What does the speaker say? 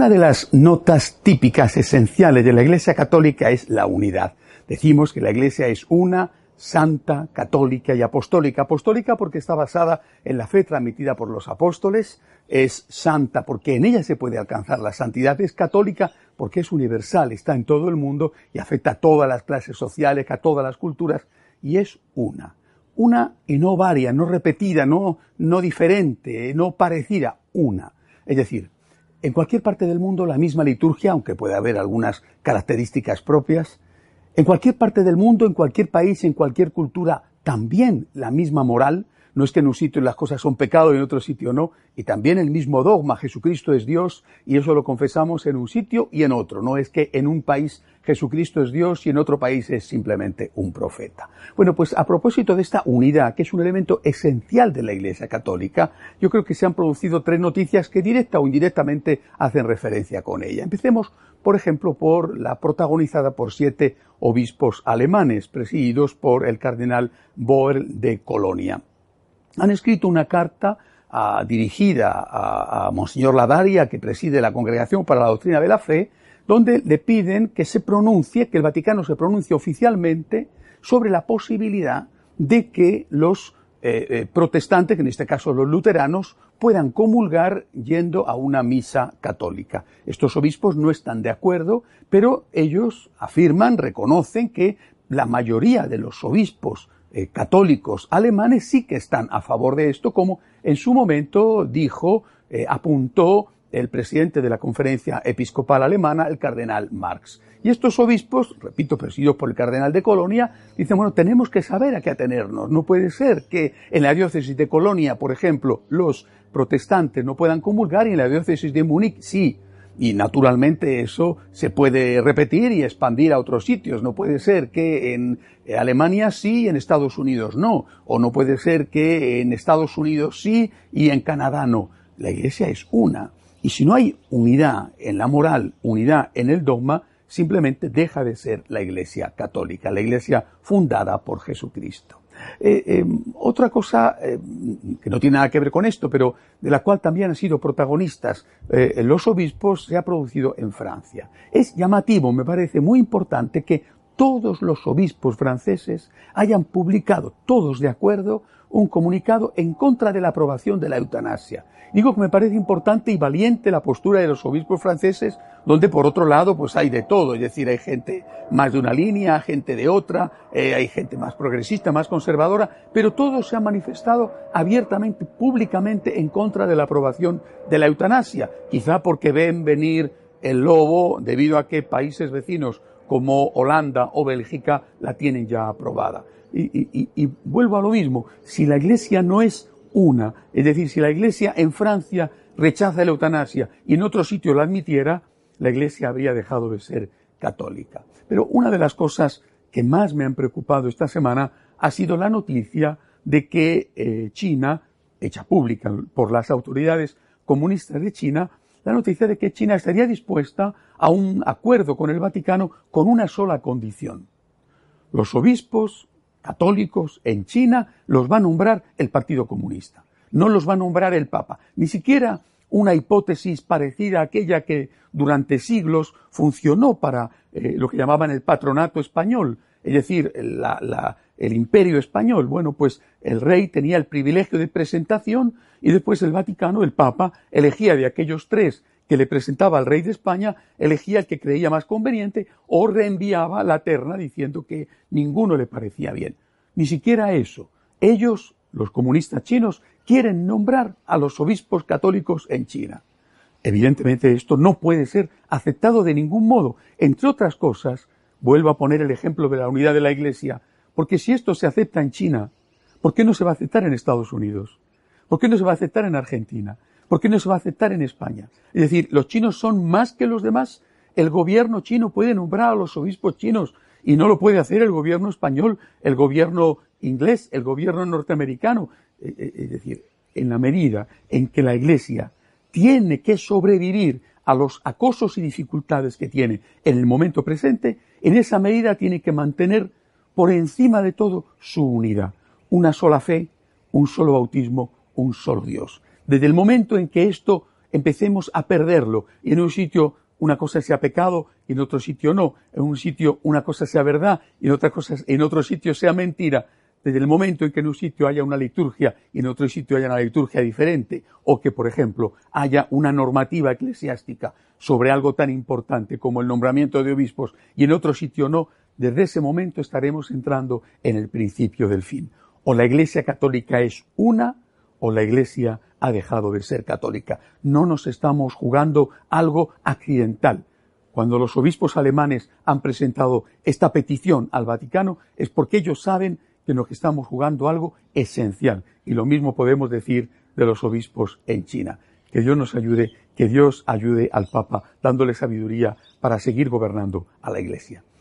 Una de las notas típicas, esenciales de la Iglesia Católica es la unidad. Decimos que la Iglesia es una, santa, católica y apostólica. Apostólica porque está basada en la fe transmitida por los apóstoles, es santa porque en ella se puede alcanzar la santidad, es católica porque es universal, está en todo el mundo y afecta a todas las clases sociales, a todas las culturas, y es una. Una y no varia, no repetida, no, no diferente, no parecida, una. Es decir, en cualquier parte del mundo la misma liturgia, aunque pueda haber algunas características propias, en cualquier parte del mundo, en cualquier país, en cualquier cultura, también la misma moral, no es que en un sitio las cosas son pecado y en otro sitio no. Y también el mismo dogma, Jesucristo es Dios, y eso lo confesamos en un sitio y en otro. No es que en un país Jesucristo es Dios y en otro país es simplemente un profeta. Bueno, pues a propósito de esta unidad, que es un elemento esencial de la Iglesia Católica, yo creo que se han producido tres noticias que directa o indirectamente hacen referencia con ella. Empecemos, por ejemplo, por la protagonizada por siete obispos alemanes, presididos por el cardenal Boer de Colonia han escrito una carta ah, dirigida a, Monseñor Ladaria, que preside la Congregación para la Doctrina de la Fe, donde le piden que se pronuncie, que el Vaticano se pronuncie oficialmente sobre la posibilidad de que los eh, eh, protestantes, que en este caso los luteranos, puedan comulgar yendo a una misa católica. Estos obispos no están de acuerdo, pero ellos afirman, reconocen que la mayoría de los obispos eh, católicos alemanes sí que están a favor de esto, como en su momento dijo, eh, apuntó el presidente de la conferencia episcopal alemana, el cardenal Marx. Y estos obispos, repito, presididos por el cardenal de Colonia, dicen, bueno, tenemos que saber a qué atenernos. No puede ser que en la diócesis de Colonia, por ejemplo, los protestantes no puedan comulgar y en la diócesis de Múnich sí. Y naturalmente eso se puede repetir y expandir a otros sitios. No puede ser que en Alemania sí en Estados Unidos no. O no puede ser que en Estados Unidos sí y en Canadá no. La Iglesia es una. Y si no hay unidad en la moral, unidad en el dogma, simplemente deja de ser la Iglesia católica, la Iglesia fundada por Jesucristo. Eh, eh, otra cosa eh, que no tiene nada que ver con esto, pero de la cual también han sido protagonistas los obispos, se ha producido en Francia. Es llamativo, me parece muy importante que todos los obispos franceses hayan publicado, todos de acuerdo, un comunicado en contra de la aprobación de la eutanasia. Digo que me parece importante y valiente la postura de los obispos franceses, donde por otro lado pues hay de todo, es decir, hay gente más de una línea, gente de otra, eh, hay gente más progresista, más conservadora, pero todos se han manifestado abiertamente, públicamente en contra de la aprobación de la eutanasia, quizá porque ven venir el lobo debido a que países vecinos como Holanda o Bélgica la tienen ya aprobada. Y, vuelvo a lo mismo, si la Iglesia no es una, es decir, si la Iglesia en Francia rechaza la eutanasia y en otro sitio la admitiera, la Iglesia habría dejado de ser católica. Pero una de las cosas que más me han preocupado esta semana ha sido la noticia de que eh, China, hecha pública por las autoridades comunistas de China, la noticia de que China estaría dispuesta a un acuerdo con el Vaticano con una sola condición. Los obispos católicos en China los va a nombrar el Partido Comunista. No los va a nombrar el Papa. Ni siquiera una hipótesis parecida a aquella que durante siglos funcionó para eh, lo que llamaban el patronato español, es decir, el imperio español. Bueno, pues el rey tenía el privilegio de presentación y después el Vaticano, el Papa, elegía de aquellos tres que le presentaba al rey de España, elegía el que creía más conveniente o reenviaba la terna diciendo que ninguno le parecía bien. Ni siquiera eso. Ellos, los comunistas chinos, quieren nombrar a los obispos católicos en China. Evidentemente esto no puede ser aceptado de ningún modo. Entre otras cosas, vuelvo a poner el ejemplo de la unidad de la Iglesia, porque si esto se acepta en China, ¿por qué no se va a aceptar en Estados Unidos? ¿Por qué no se va a aceptar en Argentina? ¿Por qué no se va a aceptar en España? Es decir, los chinos son más que los demás. El gobierno chino puede nombrar a los obispos chinos y no lo puede hacer el gobierno español, el gobierno inglés, el gobierno norteamericano. Eh, eh, es decir, en la medida en que la Iglesia tiene que sobrevivir a los acosos y dificultades que tiene en el momento presente, en esa medida tiene que mantener por encima de todo su unidad. Una sola fe, un solo bautismo, un solo Dios. Desde el momento en que esto empecemos a perderlo y en un sitio una cosa sea pecado y en otro sitio no, en un sitio una cosa sea verdad y en en otro sitio sea mentira, desde el momento en que en un sitio haya una liturgia y en otro sitio haya una liturgia diferente, o que, por ejemplo, haya una normativa eclesiástica sobre algo tan importante como el nombramiento de obispos y en otro sitio no, desde ese momento estaremos entrando en el principio del fin. O la Iglesia católica es una, o la Iglesia ha dejado de ser católica. No nos estamos jugando algo accidental. Cuando los obispos alemanes han presentado esta petición al Vaticano es porque ellos saben que nos estamos jugando algo esencial. Y lo mismo podemos decir de los obispos en China. Que Dios nos ayude, que Dios ayude al Papa dándole sabiduría para seguir gobernando a la Iglesia.